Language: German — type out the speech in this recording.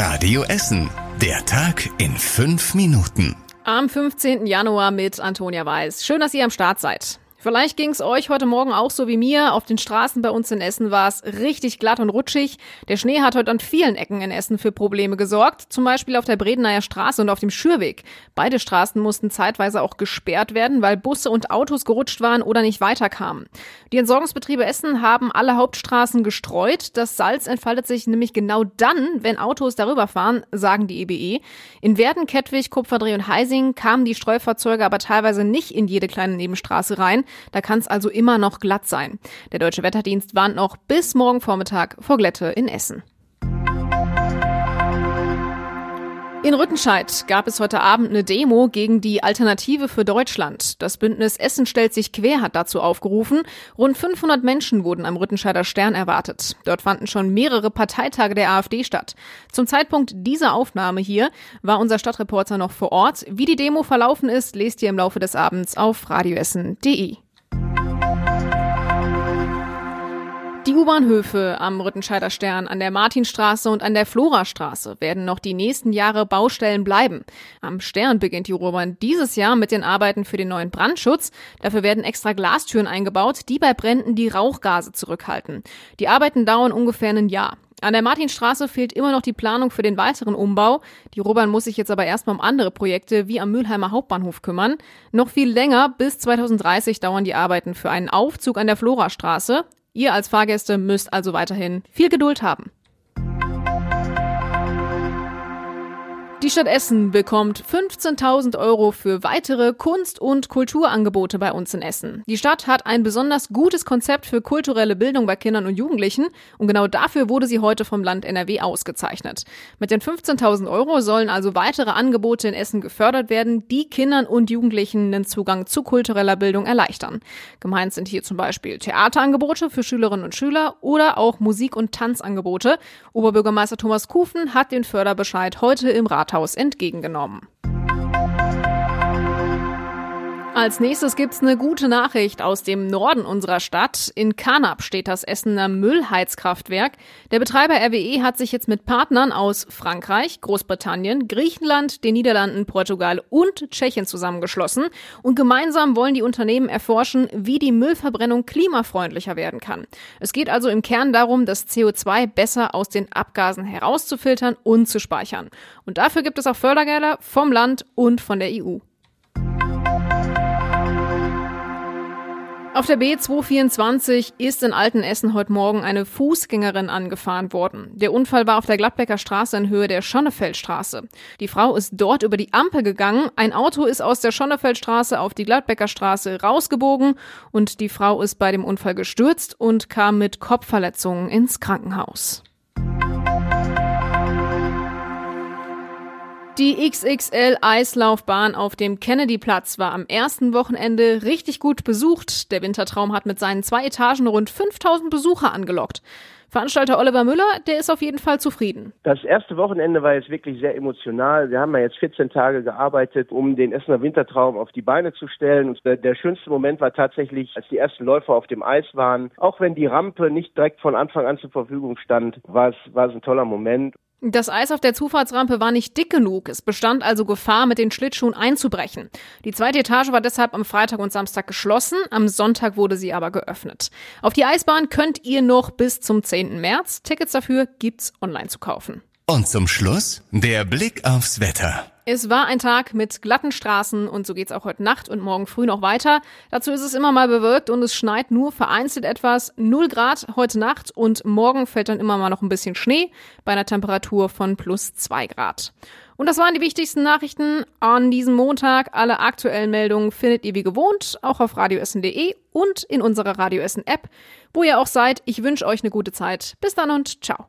Radio Essen. Der Tag in fünf Minuten. Am 15. Januar mit Antonia Weiß. Schön, dass ihr am Start seid. Vielleicht ging es euch heute Morgen auch so wie mir. Auf den Straßen bei uns in Essen war es richtig glatt und rutschig. Der Schnee hat heute an vielen Ecken in Essen für Probleme gesorgt. Zum Beispiel auf der Bredeneyer Straße und auf dem Schürweg. Beide Straßen mussten zeitweise auch gesperrt werden, weil Busse und Autos gerutscht waren oder nicht weiterkamen. Die Entsorgungsbetriebe Essen haben alle Hauptstraßen gestreut. Das Salz entfaltet sich nämlich genau dann, wenn Autos darüber fahren, sagen die EBE. E. In Werden, Kettwig, Kupferdreh und Heising kamen die Streufahrzeuge aber teilweise nicht in jede kleine Nebenstraße rein. Da kann es also immer noch glatt sein. Der Deutsche Wetterdienst warnt noch bis morgen Vormittag vor Glätte in Essen. In Rüttenscheid gab es heute Abend eine Demo gegen die Alternative für Deutschland. Das Bündnis Essen stellt sich quer hat dazu aufgerufen. Rund 500 Menschen wurden am Rüttenscheider Stern erwartet. Dort fanden schon mehrere Parteitage der AfD statt. Zum Zeitpunkt dieser Aufnahme hier war unser Stadtreporter noch vor Ort. Wie die Demo verlaufen ist, lest ihr im Laufe des Abends auf radioessen.de. Die U-Bahnhöfe am Rüttenscheider Stern, an der Martinstraße und an der Florastraße werden noch die nächsten Jahre Baustellen bleiben. Am Stern beginnt die Ruhrbahn dieses Jahr mit den Arbeiten für den neuen Brandschutz. Dafür werden extra Glastüren eingebaut, die bei Bränden die Rauchgase zurückhalten. Die Arbeiten dauern ungefähr ein Jahr. An der Martinstraße fehlt immer noch die Planung für den weiteren Umbau. Die Ruhrbahn muss sich jetzt aber erstmal um andere Projekte wie am Mülheimer Hauptbahnhof kümmern. Noch viel länger, bis 2030 dauern die Arbeiten für einen Aufzug an der Florastraße. Ihr als Fahrgäste müsst also weiterhin viel Geduld haben. Die Stadt Essen bekommt 15.000 Euro für weitere Kunst- und Kulturangebote bei uns in Essen. Die Stadt hat ein besonders gutes Konzept für kulturelle Bildung bei Kindern und Jugendlichen und genau dafür wurde sie heute vom Land NRW ausgezeichnet. Mit den 15.000 Euro sollen also weitere Angebote in Essen gefördert werden, die Kindern und Jugendlichen den Zugang zu kultureller Bildung erleichtern. Gemeint sind hier zum Beispiel Theaterangebote für Schülerinnen und Schüler oder auch Musik- und Tanzangebote. Oberbürgermeister Thomas Kufen hat den Förderbescheid heute im Rat Rathaus entgegengenommen. Als nächstes gibt's eine gute Nachricht aus dem Norden unserer Stadt. In Kanab steht das Essener Müllheizkraftwerk. Der Betreiber RWE hat sich jetzt mit Partnern aus Frankreich, Großbritannien, Griechenland, den Niederlanden, Portugal und Tschechien zusammengeschlossen. Und gemeinsam wollen die Unternehmen erforschen, wie die Müllverbrennung klimafreundlicher werden kann. Es geht also im Kern darum, das CO2 besser aus den Abgasen herauszufiltern und zu speichern. Und dafür gibt es auch Fördergelder vom Land und von der EU. Auf der B224 ist in Altenessen heute Morgen eine Fußgängerin angefahren worden. Der Unfall war auf der Gladbecker Straße in Höhe der Schonnefeldstraße. Die Frau ist dort über die Ampel gegangen, ein Auto ist aus der Schonnefeldstraße auf die Gladbecker Straße rausgebogen und die Frau ist bei dem Unfall gestürzt und kam mit Kopfverletzungen ins Krankenhaus. Die XXL Eislaufbahn auf dem Kennedyplatz war am ersten Wochenende richtig gut besucht. Der Wintertraum hat mit seinen zwei Etagen rund 5000 Besucher angelockt. Veranstalter Oliver Müller, der ist auf jeden Fall zufrieden. Das erste Wochenende war jetzt wirklich sehr emotional. Wir haben ja jetzt 14 Tage gearbeitet, um den Essener Wintertraum auf die Beine zu stellen. Und der, schönste Moment war tatsächlich, als die ersten Läufer auf dem Eis waren. Auch wenn die Rampe nicht direkt von Anfang an zur Verfügung stand, war es, war es ein toller Moment. Das Eis auf der Zufahrtsrampe war nicht dick genug. Es bestand also Gefahr, mit den Schlittschuhen einzubrechen. Die zweite Etage war deshalb am Freitag und Samstag geschlossen. Am Sonntag wurde sie aber geöffnet. Auf die Eisbahn könnt ihr noch bis zum 10. März. Tickets dafür gibt's online zu kaufen. Und zum Schluss der Blick aufs Wetter. Es war ein Tag mit glatten Straßen und so geht's auch heute Nacht und morgen früh noch weiter. Dazu ist es immer mal bewölkt und es schneit nur vereinzelt etwas. 0 Grad heute Nacht und morgen fällt dann immer mal noch ein bisschen Schnee bei einer Temperatur von plus 2 Grad. Und das waren die wichtigsten Nachrichten an diesem Montag. Alle aktuellen Meldungen findet ihr wie gewohnt auch auf radioessen.de und in unserer Radioessen App. Wo ihr auch seid, ich wünsche euch eine gute Zeit. Bis dann und ciao.